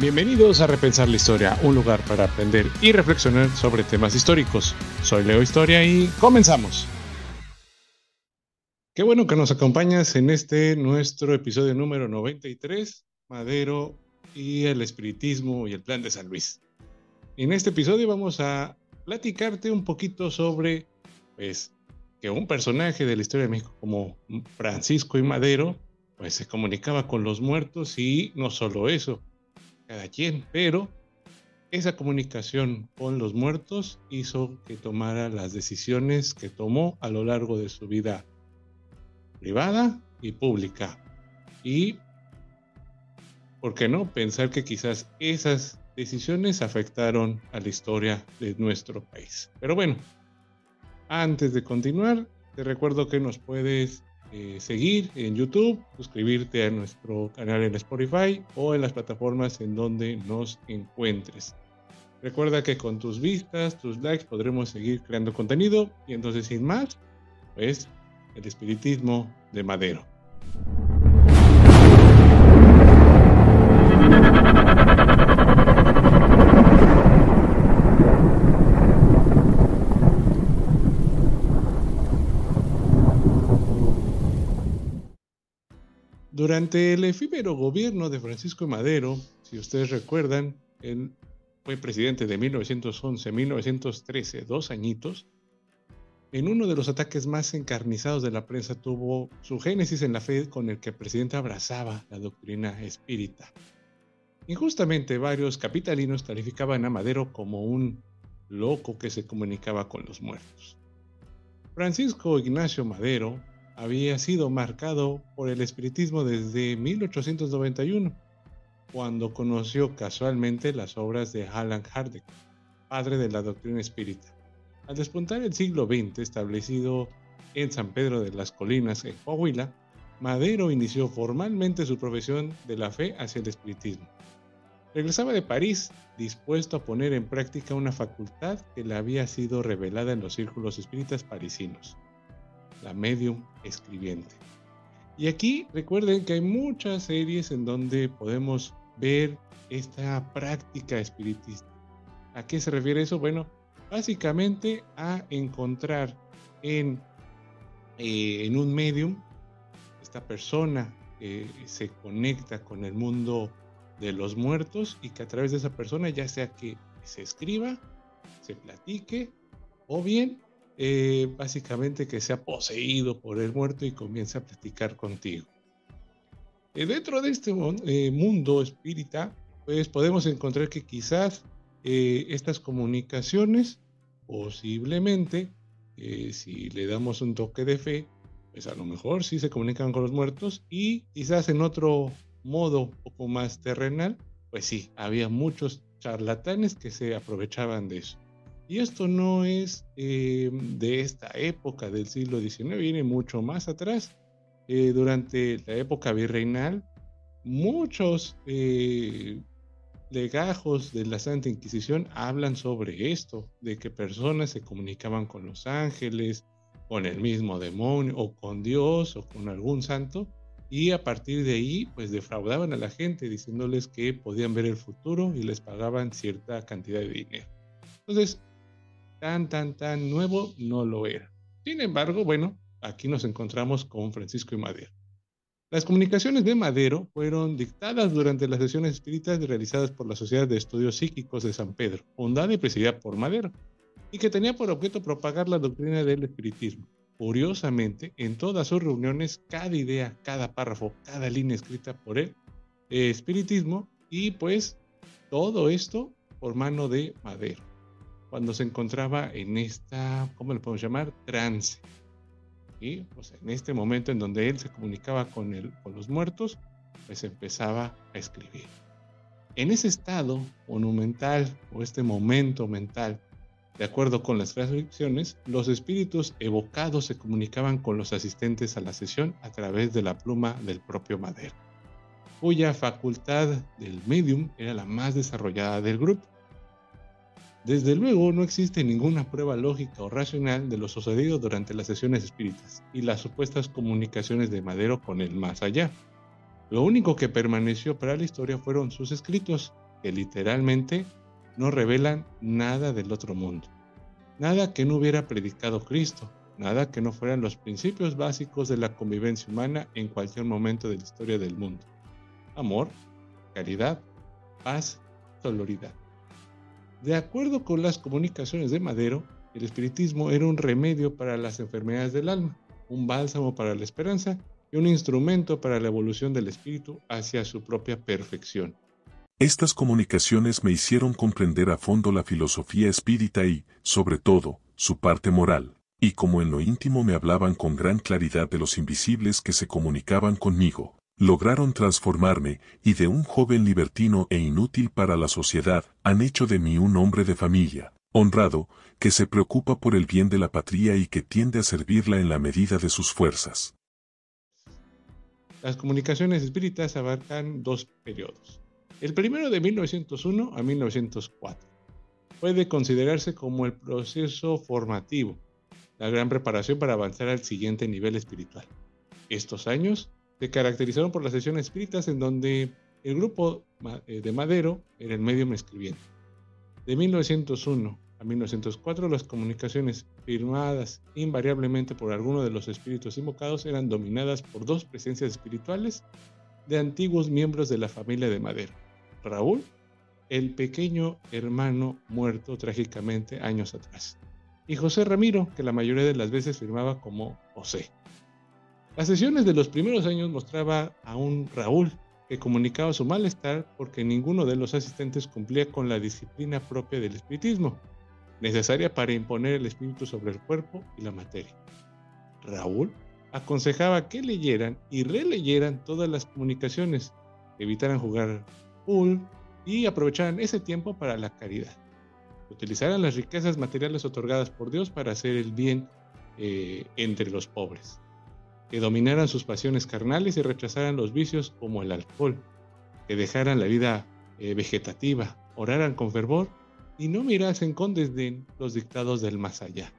Bienvenidos a Repensar la Historia, un lugar para aprender y reflexionar sobre temas históricos. Soy Leo Historia y comenzamos. Qué bueno que nos acompañas en este nuestro episodio número 93, Madero y el espiritismo y el plan de San Luis. En este episodio vamos a platicarte un poquito sobre pues que un personaje de la historia de México como Francisco y Madero pues se comunicaba con los muertos y no solo eso, cada quien, pero esa comunicación con los muertos hizo que tomara las decisiones que tomó a lo largo de su vida privada y pública. Y, ¿por qué no? Pensar que quizás esas decisiones afectaron a la historia de nuestro país. Pero bueno, antes de continuar, te recuerdo que nos puedes eh, seguir en YouTube, suscribirte a nuestro canal en Spotify o en las plataformas en donde nos encuentres. Recuerda que con tus vistas, tus likes podremos seguir creando contenido y entonces sin más, pues el espiritismo de Madero. Durante el efímero gobierno de Francisco Madero, si ustedes recuerdan, él fue presidente de 1911 1913, dos añitos. En uno de los ataques más encarnizados de la prensa tuvo su génesis en la fe con el que el presidente abrazaba la doctrina espírita. Injustamente varios capitalinos calificaban a Madero como un loco que se comunicaba con los muertos. Francisco Ignacio Madero había sido marcado por el espiritismo desde 1891, cuando conoció casualmente las obras de Alan Kardec, padre de la doctrina espírita. Al despuntar el siglo XX, establecido en San Pedro de las Colinas, en Coahuila, Madero inició formalmente su profesión de la fe hacia el espiritismo. Regresaba de París dispuesto a poner en práctica una facultad que le había sido revelada en los círculos espíritas parisinos la medium escribiente. Y aquí recuerden que hay muchas series en donde podemos ver esta práctica espiritista. ¿A qué se refiere eso? Bueno, básicamente a encontrar en, eh, en un medium esta persona que se conecta con el mundo de los muertos y que a través de esa persona ya sea que se escriba, se platique o bien eh, básicamente que sea poseído por el muerto y comienza a platicar contigo. Eh, dentro de este eh, mundo espírita, pues podemos encontrar que quizás estas comunicaciones, posiblemente, si le damos un toque de fe, pues a lo mejor sí se comunican con los muertos y quizás en otro modo un poco más terrenal, pues sí, había muchos charlatanes que se aprovechaban de eso. Y esto no es eh, de esta época del siglo XIX, viene mucho más atrás. Eh, durante la época virreinal, muchos eh, legajos de la Santa Inquisición hablan sobre esto, de que personas se comunicaban con los ángeles, con el mismo demonio, o con Dios, o con algún santo, y a partir de ahí, pues defraudaban a la gente diciéndoles que podían ver el futuro y les pagaban cierta cantidad de dinero. Entonces, tan, tan, tan nuevo no lo era. Sin embargo, bueno, aquí nos encontramos con Francisco y Madero. Las comunicaciones de Madero fueron dictadas durante las sesiones espíritas realizadas por la Sociedad de Estudios Psíquicos de San Pedro, fundada y presidida por Madero, y que tenía por objeto propagar la doctrina del espiritismo. Curiosamente, en todas sus reuniones, cada idea, cada párrafo, cada línea escrita por él, espiritismo, y pues todo esto por mano de Madero cuando se encontraba en esta, ¿cómo le podemos llamar? Trance. Y pues en este momento en donde él se comunicaba con, el, con los muertos, pues empezaba a escribir. En ese estado monumental o este momento mental, de acuerdo con las transcripciones, los espíritus evocados se comunicaban con los asistentes a la sesión a través de la pluma del propio Madero, cuya facultad del medium era la más desarrollada del grupo desde luego, no existe ninguna prueba lógica o racional de lo sucedido durante las sesiones espíritas y las supuestas comunicaciones de Madero con el más allá. Lo único que permaneció para la historia fueron sus escritos, que literalmente no revelan nada del otro mundo, nada que no hubiera predicado Cristo, nada que no fueran los principios básicos de la convivencia humana en cualquier momento de la historia del mundo. Amor, caridad, paz, soloridad. De acuerdo con las comunicaciones de Madero, el espiritismo era un remedio para las enfermedades del alma, un bálsamo para la esperanza y un instrumento para la evolución del espíritu hacia su propia perfección. Estas comunicaciones me hicieron comprender a fondo la filosofía espírita y, sobre todo, su parte moral, y como en lo íntimo me hablaban con gran claridad de los invisibles que se comunicaban conmigo, lograron transformarme, y de un joven libertino e inútil para la sociedad, han hecho de mí un hombre de familia, honrado, que se preocupa por el bien de la patria y que tiende a servirla en la medida de sus fuerzas. Las comunicaciones espíritas abarcan dos periodos. El primero de 1901 a 1904. Puede considerarse como el proceso formativo, la gran preparación para avanzar al siguiente nivel espiritual. Estos años se caracterizaron por las sesiones espíritas en donde el grupo eh, de Madero era el medio escribiente. De 1901 a 1904 las comunicaciones firmadas invariablemente por alguno de los espíritus invocados eran dominadas por dos presencias espirituales de antiguos miembros de la familia de Madero. Raúl, el pequeño hermano muerto trágicamente años atrás, y José Ramiro, que la mayoría de las veces firmaba como José. Las sesiones de los primeros años mostraba a un Raúl que comunicaba su malestar porque ninguno de los asistentes cumplía con la disciplina propia del espiritismo necesaria para imponer el espíritu sobre el cuerpo y la materia. Raúl aconsejaba que leyeran y releyeran todas las comunicaciones, evitaran jugar pool y aprovecharan ese tiempo para la caridad. Utilizaran las riquezas materiales otorgadas por Dios para hacer el bien eh, entre los pobres. Que dominaran sus pasiones carnales y rechazaran los vicios como el alcohol. Que dejaran la vida eh, vegetativa, oraran con fervor y no mirasen con desdén los dictados del más allá.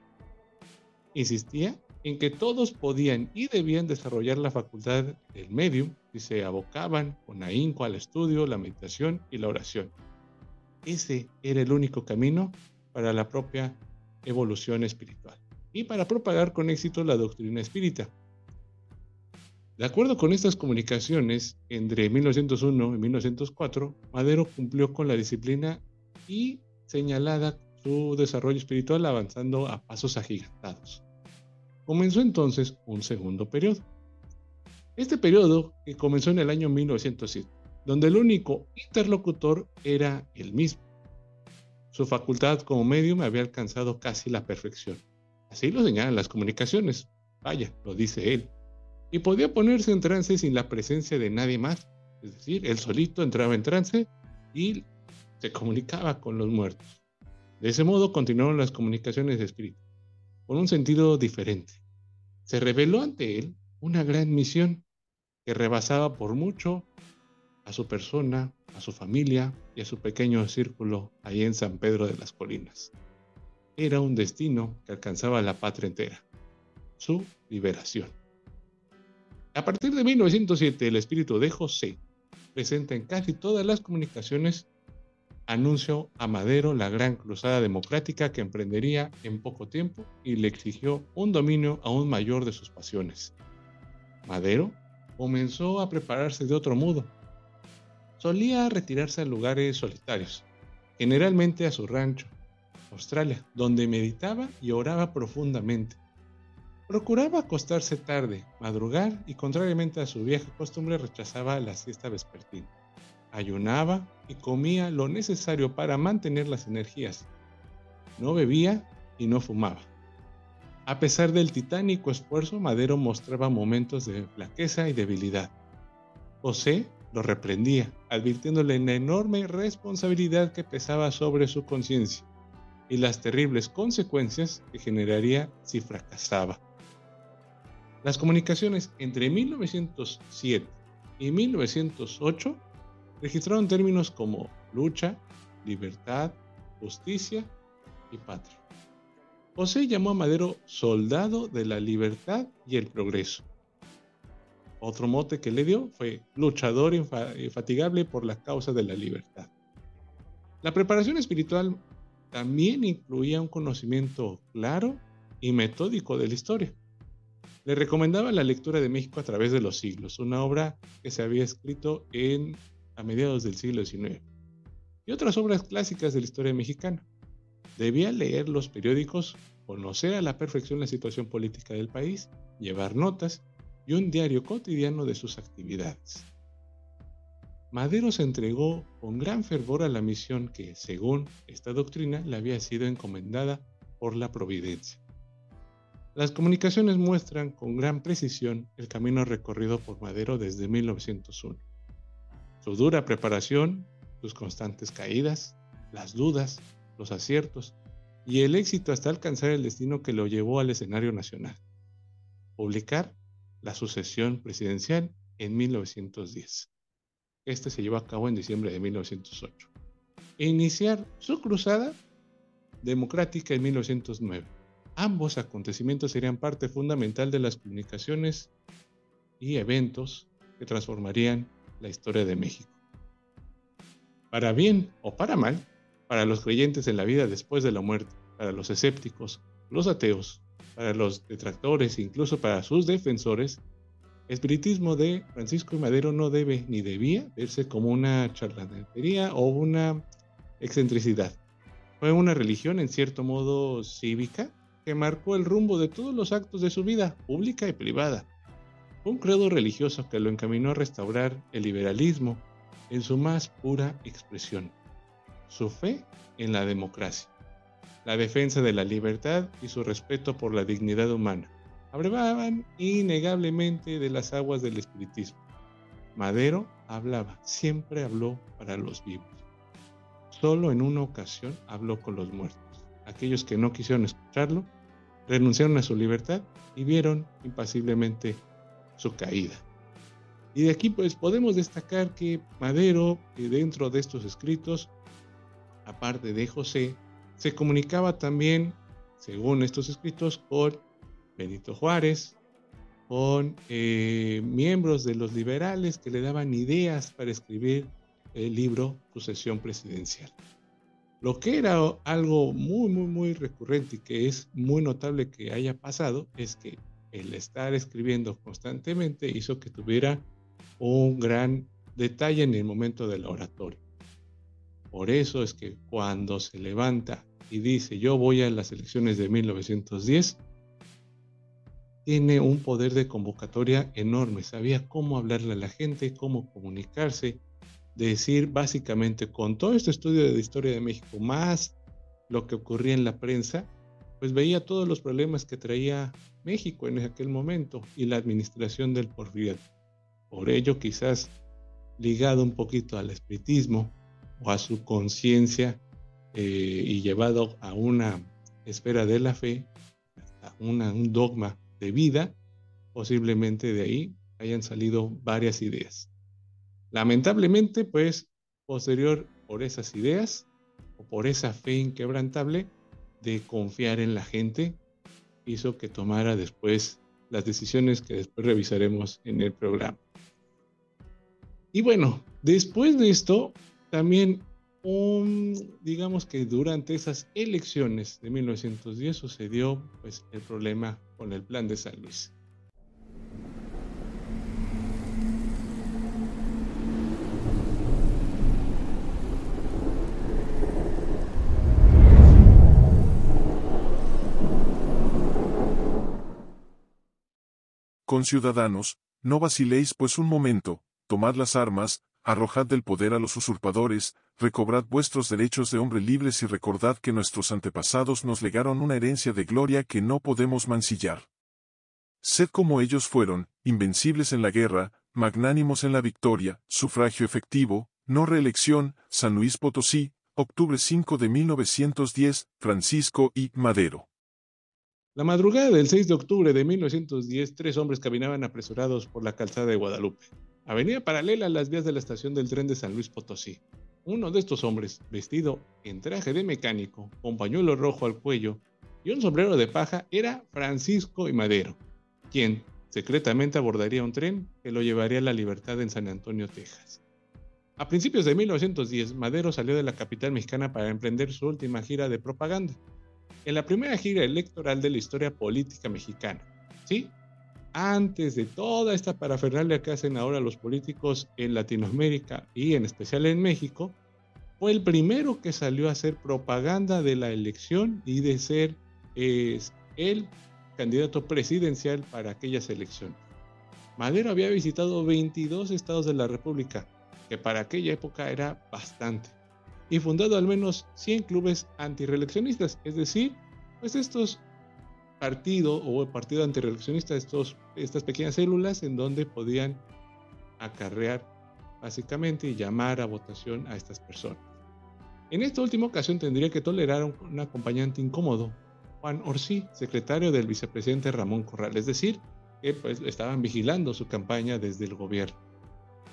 Insistía en que todos podían y debían desarrollar la facultad del medium si se abocaban con ahínco al estudio, la meditación y la oración. Ese era el único camino para la propia evolución espiritual y para propagar con éxito la doctrina espírita. De acuerdo con estas comunicaciones, entre 1901 y 1904, Madero cumplió con la disciplina y señalada su desarrollo espiritual avanzando a pasos agigantados. Comenzó entonces un segundo periodo. Este periodo que comenzó en el año 1907, donde el único interlocutor era el mismo. Su facultad como medium había alcanzado casi la perfección. Así lo señalan las comunicaciones. Vaya, lo dice él. Y podía ponerse en trance sin la presencia de nadie más. Es decir, él solito entraba en trance y se comunicaba con los muertos. De ese modo continuaron las comunicaciones de espíritu, con un sentido diferente. Se reveló ante él una gran misión que rebasaba por mucho a su persona, a su familia y a su pequeño círculo ahí en San Pedro de las Colinas. Era un destino que alcanzaba la patria entera, su liberación. A partir de 1907, el espíritu de José presenta en casi todas las comunicaciones anunció a Madero la gran cruzada democrática que emprendería en poco tiempo y le exigió un dominio aún mayor de sus pasiones. Madero comenzó a prepararse de otro modo. Solía retirarse a lugares solitarios, generalmente a su rancho, Australia, donde meditaba y oraba profundamente. Procuraba acostarse tarde, madrugar y contrariamente a su vieja costumbre rechazaba la siesta vespertina ayunaba y comía lo necesario para mantener las energías. No bebía y no fumaba. A pesar del titánico esfuerzo, Madero mostraba momentos de flaqueza y debilidad. José lo reprendía, advirtiéndole la enorme responsabilidad que pesaba sobre su conciencia y las terribles consecuencias que generaría si fracasaba. Las comunicaciones entre 1907 y 1908 registraron términos como lucha, libertad, justicia y patria. José llamó a Madero soldado de la libertad y el progreso. Otro mote que le dio fue luchador infatigable por la causa de la libertad. La preparación espiritual también incluía un conocimiento claro y metódico de la historia. Le recomendaba la lectura de México a través de los siglos, una obra que se había escrito en, a mediados del siglo XIX, y otras obras clásicas de la historia mexicana. Debía leer los periódicos, conocer a la perfección la situación política del país, llevar notas y un diario cotidiano de sus actividades. Madero se entregó con gran fervor a la misión que, según esta doctrina, le había sido encomendada por la providencia. Las comunicaciones muestran con gran precisión el camino recorrido por Madero desde 1901. Su dura preparación, sus constantes caídas, las dudas, los aciertos y el éxito hasta alcanzar el destino que lo llevó al escenario nacional. Publicar la sucesión presidencial en 1910. Este se llevó a cabo en diciembre de 1908. E iniciar su cruzada democrática en 1909. Ambos acontecimientos serían parte fundamental de las comunicaciones y eventos que transformarían la historia de México. Para bien o para mal, para los creyentes en la vida después de la muerte, para los escépticos, los ateos, para los detractores incluso para sus defensores, el espiritismo de Francisco y Madero no debe ni debía verse como una charlatanería o una excentricidad. Fue una religión en cierto modo cívica que marcó el rumbo de todos los actos de su vida, pública y privada. Fue un credo religioso que lo encaminó a restaurar el liberalismo en su más pura expresión, su fe en la democracia, la defensa de la libertad y su respeto por la dignidad humana abrevaban innegablemente de las aguas del espiritismo. Madero hablaba, siempre habló para los vivos. Solo en una ocasión habló con los muertos. Aquellos que no quisieron escucharlo renunciaron a su libertad y vieron impasiblemente su caída. Y de aquí pues podemos destacar que Madero, eh, dentro de estos escritos, aparte de José, se comunicaba también, según estos escritos, con Benito Juárez, con eh, miembros de los liberales que le daban ideas para escribir el libro Sucesión Presidencial. Lo que era algo muy, muy, muy recurrente y que es muy notable que haya pasado es que el estar escribiendo constantemente hizo que tuviera un gran detalle en el momento del oratorio. Por eso es que cuando se levanta y dice yo voy a las elecciones de 1910, tiene un poder de convocatoria enorme, sabía cómo hablarle a la gente, cómo comunicarse, decir básicamente con todo este estudio de historia de México, más lo que ocurría en la prensa, pues veía todos los problemas que traía México en aquel momento y la administración del porfiriato. Por ello, quizás ligado un poquito al espiritismo o a su conciencia eh, y llevado a una esfera de la fe, a un dogma de vida, posiblemente de ahí hayan salido varias ideas. Lamentablemente, pues, posterior por esas ideas o por esa fe inquebrantable de confiar en la gente, hizo que tomara después las decisiones que después revisaremos en el programa. Y bueno, después de esto, también digamos que durante esas elecciones de 1910 sucedió pues, el problema con el plan de San Luis. Con ciudadanos, no vaciléis pues un momento, tomad las armas, arrojad del poder a los usurpadores, recobrad vuestros derechos de hombre libres y recordad que nuestros antepasados nos legaron una herencia de gloria que no podemos mancillar. Sed como ellos fueron, invencibles en la guerra, magnánimos en la victoria, sufragio efectivo, no reelección, San Luis Potosí, octubre 5 de 1910, Francisco y Madero. La madrugada del 6 de octubre de 1910, tres hombres caminaban apresurados por la calzada de Guadalupe, avenida paralela a las vías de la estación del tren de San Luis Potosí. Uno de estos hombres, vestido en traje de mecánico, con pañuelo rojo al cuello y un sombrero de paja, era Francisco y Madero, quien secretamente abordaría un tren que lo llevaría a la libertad en San Antonio, Texas. A principios de 1910, Madero salió de la capital mexicana para emprender su última gira de propaganda, en la primera gira electoral de la historia política mexicana. ¿Sí? Antes de toda esta parafernalia que hacen ahora los políticos en Latinoamérica y en especial en México, fue el primero que salió a hacer propaganda de la elección y de ser el candidato presidencial para aquellas elecciones. Madero había visitado 22 estados de la República, que para aquella época era bastante, y fundado al menos 100 clubes antireeleccionistas, es decir, pues estos partidos o partido antireeleccionista, estos, estas pequeñas células en donde podían acarrear básicamente y llamar a votación a estas personas. En esta última ocasión tendría que tolerar un acompañante incómodo, Juan Orsí, secretario del vicepresidente Ramón Corral, es decir, que pues, estaban vigilando su campaña desde el gobierno.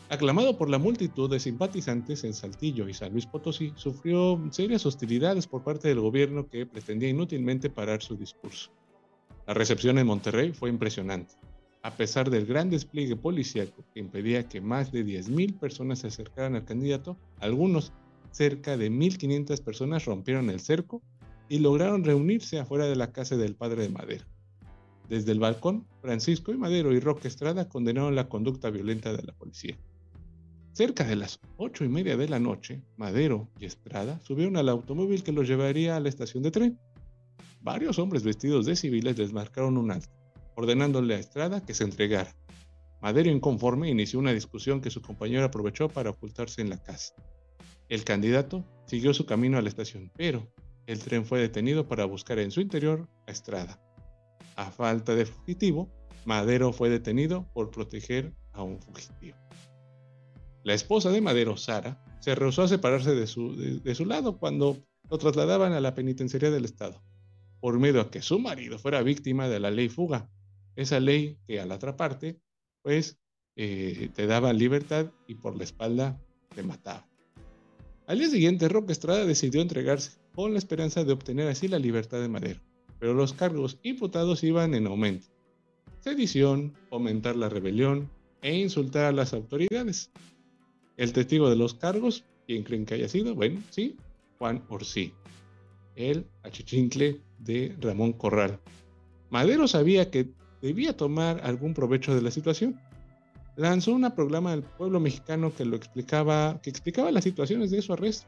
Aclamado por la multitud de simpatizantes en Saltillo y San Luis Potosí, sufrió serias hostilidades por parte del gobierno que pretendía inútilmente parar su discurso. La recepción en Monterrey fue impresionante. A pesar del gran despliegue policíaco que impedía que más de 10.000 personas se acercaran al candidato, algunos, cerca de 1.500 personas, rompieron el cerco y lograron reunirse afuera de la casa del padre de Madero. Desde el balcón, Francisco y Madero y Roque Estrada condenaron la conducta violenta de la policía. Cerca de las ocho y media de la noche, Madero y Estrada subieron al automóvil que los llevaría a la estación de tren. Varios hombres vestidos de civiles desmarcaron un alto, ordenándole a Estrada que se entregara. Madero, inconforme, inició una discusión que su compañero aprovechó para ocultarse en la casa. El candidato siguió su camino a la estación, pero el tren fue detenido para buscar en su interior a Estrada. A falta de fugitivo, Madero fue detenido por proteger a un fugitivo. La esposa de Madero, Sara, se rehusó a separarse de su, de, su lado cuando lo trasladaban a la penitenciaría del Estado, por miedo a que su marido fuera víctima de la ley fuga, esa ley que al atraparte, pues eh, te daba libertad y por la espalda te mataba. Al día siguiente, Roque Estrada decidió entregarse con la esperanza de obtener así la libertad de Madero, pero los cargos imputados iban en aumento. Sedición, fomentar la rebelión e insultar a las autoridades. El testigo de los cargos, ¿quién creen que haya sido? Bueno, sí, Juan Orsí, el achichincle de Ramón Corral. Madero sabía que debía tomar algún provecho de la situación. Lanzó un programa al pueblo mexicano que lo explicaba, que explicaba las situaciones de su arresto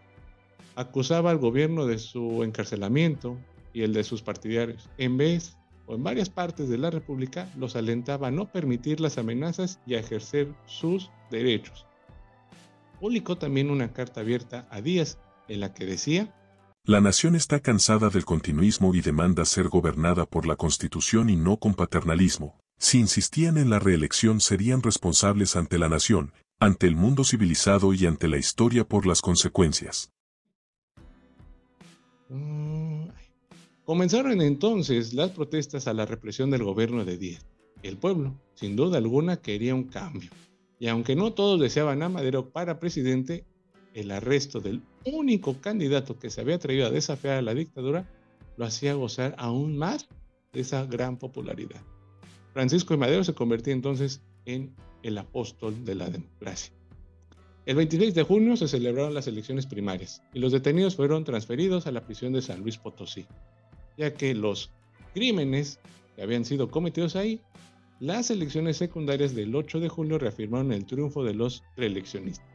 acusaba al gobierno de su encarcelamiento y el de sus partidarios. En vez o en varias partes de la República los alentaba a no permitir las amenazas y a ejercer sus derechos. Publicó también una carta abierta a Díaz en la que decía La nación está cansada del continuismo y demanda ser gobernada por la Constitución y no con paternalismo. Si insistían en la reelección serían responsables ante la nación, ante el mundo civilizado y ante la historia por las consecuencias. Mm, comenzaron entonces las protestas a la represión del gobierno de Díaz. El pueblo, sin duda alguna, quería un cambio. Y aunque no todos deseaban a Madero para presidente, el arresto del único candidato que se había atrevido a desafiar a la dictadura lo hacía gozar aún más de esa gran popularidad. Francisco de Madero se convertía entonces en el apóstol de la democracia. El 26 de junio se celebraron las elecciones primarias y los detenidos fueron transferidos a la prisión de San Luis Potosí, ya que los crímenes que habían sido cometidos ahí, las elecciones secundarias del 8 de junio reafirmaron el triunfo de los reeleccionistas.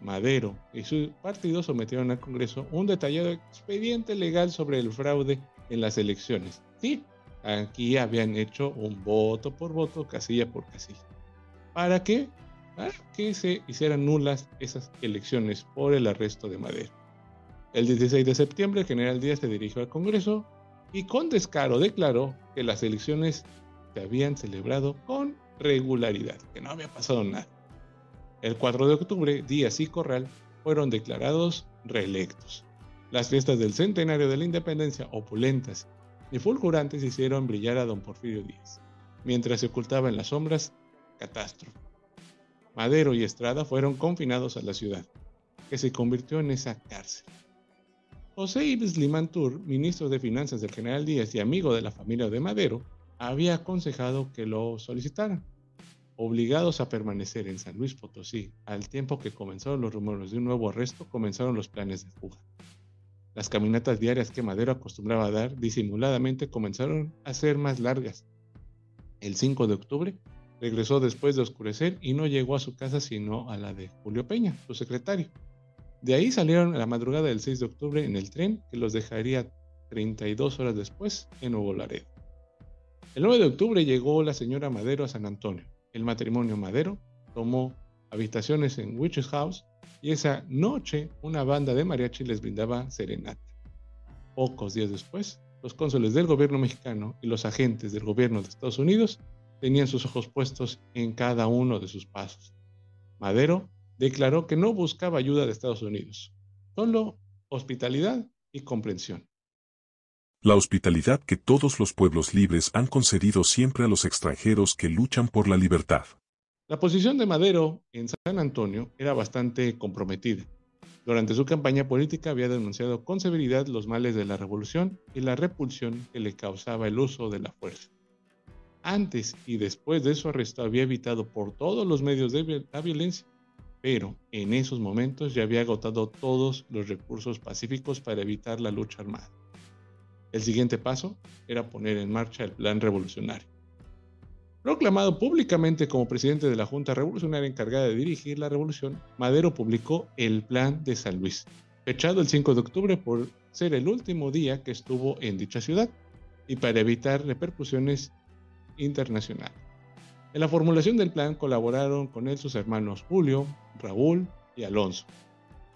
Madero y su partido sometieron al Congreso un detallado expediente legal sobre el fraude en las elecciones. Sí, aquí habían hecho un voto por voto, casilla por casilla. ¿Para qué? para que se hicieran nulas esas elecciones por el arresto de Madero. El 16 de septiembre, el general Díaz se dirigió al Congreso y con descaro declaró que las elecciones se habían celebrado con regularidad, que no había pasado nada. El 4 de octubre, Díaz y Corral fueron declarados reelectos. Las fiestas del centenario de la independencia, opulentas y fulgurantes, hicieron brillar a don Porfirio Díaz, mientras se ocultaba en las sombras catástrofe. Madero y Estrada fueron confinados a la ciudad, que se convirtió en esa cárcel. José Ives Limantur, ministro de Finanzas del general Díaz y amigo de la familia de Madero, había aconsejado que lo solicitaran. obligados a permanecer en San Luis Potosí al tiempo que comenzaron los rumores de un nuevo arresto, comenzaron los planes de fuga. Las caminatas diarias que Madero acostumbraba dar disimuladamente comenzaron a ser más largas. El 5 de octubre regresó después de oscurecer y no llegó a su casa sino a la de Julio Peña, su secretario. De ahí salieron a la madrugada del 6 de octubre en el tren que los dejaría 32 horas después en Nuevo Laredo. El 9 de octubre llegó la señora Madero a San Antonio. El matrimonio Madero tomó habitaciones en Witches House y esa noche una banda de mariachi les brindaba serenata. Pocos días después, los cónsules del gobierno mexicano y los agentes del gobierno de Estados Unidos tenían sus ojos puestos en cada uno de sus pasos. Madero declaró que no buscaba ayuda de Estados Unidos, solo hospitalidad y comprensión. La hospitalidad que todos los pueblos libres han concedido siempre a los extranjeros que luchan por la libertad. La posición de Madero en San Antonio era bastante comprometida. Durante su campaña política había denunciado con severidad los males de la revolución y la repulsión que le causaba el uso de la fuerza. Antes y después de su arresto había evitado por todos los medios de la violencia, pero en esos momentos ya había agotado todos los recursos pacíficos para evitar la lucha armada. El siguiente paso era poner en marcha el plan revolucionario. Proclamado públicamente como presidente de la Junta Revolucionaria encargada de dirigir la revolución, Madero publicó el Plan de San Luis, fechado el 5 de octubre por ser el último día que estuvo en dicha ciudad y para evitar repercusiones internacionales. En la formulación del plan colaboraron con él sus hermanos Julio, Raúl y Alonso,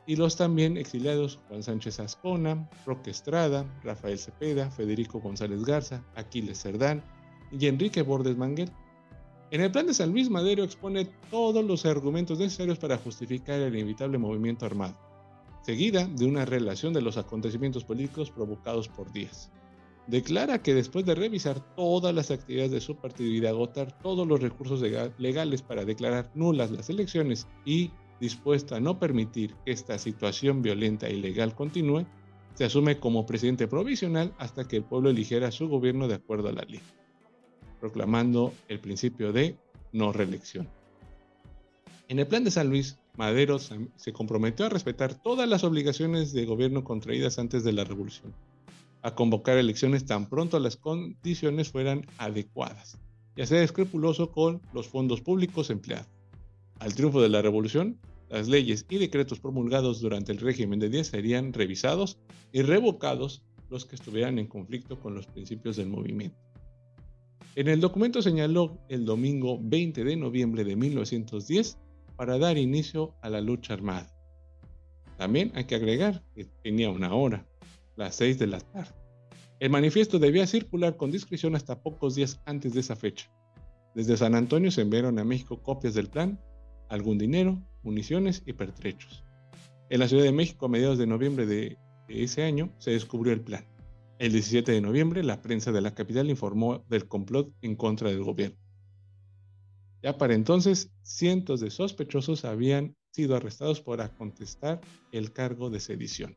y los también exiliados Juan Sánchez Ascona, Roque Estrada, Rafael Cepeda, Federico González Garza, Aquiles Cerdán, y Enrique Bordes Manguel. En el plan de San Luis Madero expone todos los argumentos necesarios para justificar el inevitable movimiento armado, seguida de una relación de los acontecimientos políticos provocados por Díaz. Declara que después de revisar todas las actividades de su partido y de agotar todos los recursos legales para declarar nulas las elecciones y dispuesta a no permitir que esta situación violenta e ilegal continúe, se asume como presidente provisional hasta que el pueblo eligiera su gobierno de acuerdo a la ley proclamando el principio de no reelección. En el plan de San Luis, Madero se comprometió a respetar todas las obligaciones de gobierno contraídas antes de la revolución, a convocar elecciones tan pronto las condiciones fueran adecuadas y a ser escrupuloso con los fondos públicos empleados. Al triunfo de la revolución, las leyes y decretos promulgados durante el régimen de Díaz serían revisados y revocados los que estuvieran en conflicto con los principios del movimiento. En el documento señaló el domingo 20 de noviembre de 1910 para dar inicio a la lucha armada. También hay que agregar que tenía una hora, las 6 de la tarde. El manifiesto debía circular con discreción hasta pocos días antes de esa fecha. Desde San Antonio se enviaron a México copias del plan, algún dinero, municiones y pertrechos. En la Ciudad de México a mediados de noviembre de ese año se descubrió el plan. El 17 de noviembre, la prensa de la capital informó del complot en contra del gobierno. Ya para entonces, cientos de sospechosos habían sido arrestados por contestar el cargo de sedición.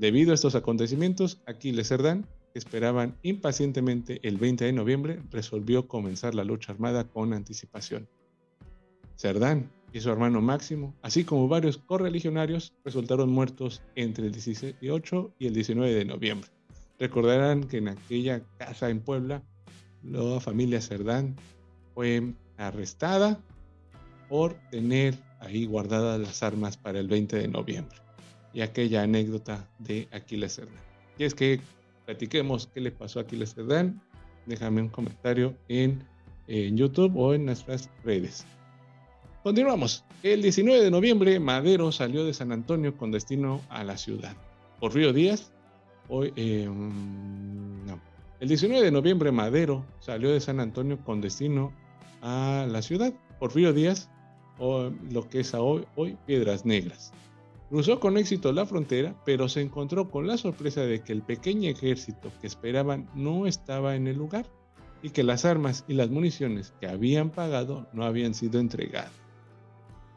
Debido a estos acontecimientos, Aquiles Cerdán, que esperaban impacientemente el 20 de noviembre, resolvió comenzar la lucha armada con anticipación. Cerdán y su hermano Máximo, así como varios correligionarios, resultaron muertos entre el 18 y el 19 de noviembre. Recordarán que en aquella casa en Puebla, la familia Cerdán fue arrestada por tener ahí guardadas las armas para el 20 de noviembre. Y aquella anécdota de Aquiles Cerdán. Y es que platiquemos qué le pasó a Aquiles Cerdán. Déjame un comentario en, YouTube o en nuestras redes. Continuamos. El 19 de noviembre, Madero salió de San Antonio con destino a la ciudad. Por Río Díaz Hoy, eh, mm, El 19 de noviembre, Madero salió de San Antonio con destino a la ciudad. Porfirio Díaz, o lo que es hoy, hoy Piedras Negras. Cruzó con éxito la frontera, pero se encontró con la sorpresa de que el pequeño ejército que esperaban no estaba en el lugar y que las armas y las municiones que habían pagado no habían sido entregadas.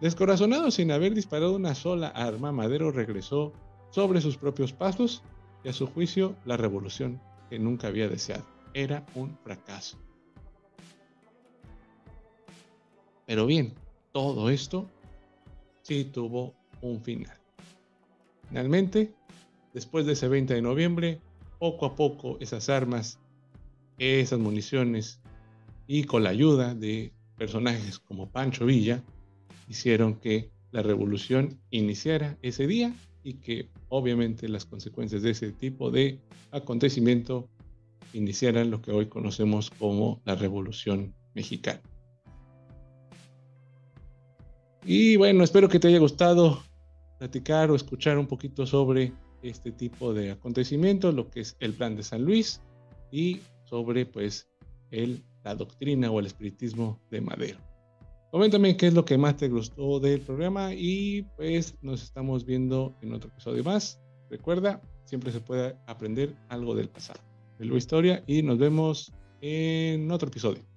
Descorazonado sin haber disparado una sola arma, Madero regresó sobre sus propios pasos y a su juicio la revolución que nunca había deseado. Era un fracaso. Pero bien, todo esto sí tuvo un final. Finalmente, después de ese 20 de noviembre, poco a poco esas armas, esas municiones y con la ayuda de personajes como Pancho Villa, hicieron que la revolución iniciara ese día y que obviamente las consecuencias de ese tipo de acontecimiento iniciaran lo que hoy conocemos como la revolución mexicana. Y bueno, espero que te haya gustado platicar o escuchar un poquito sobre este tipo de acontecimientos, lo que es el plan de San Luis y sobre pues el, la doctrina o el espiritismo de Madero. Coméntame qué es lo que más te gustó del programa y pues nos estamos viendo en otro episodio más. Recuerda, siempre se puede aprender algo del pasado, de la historia y nos vemos en otro episodio.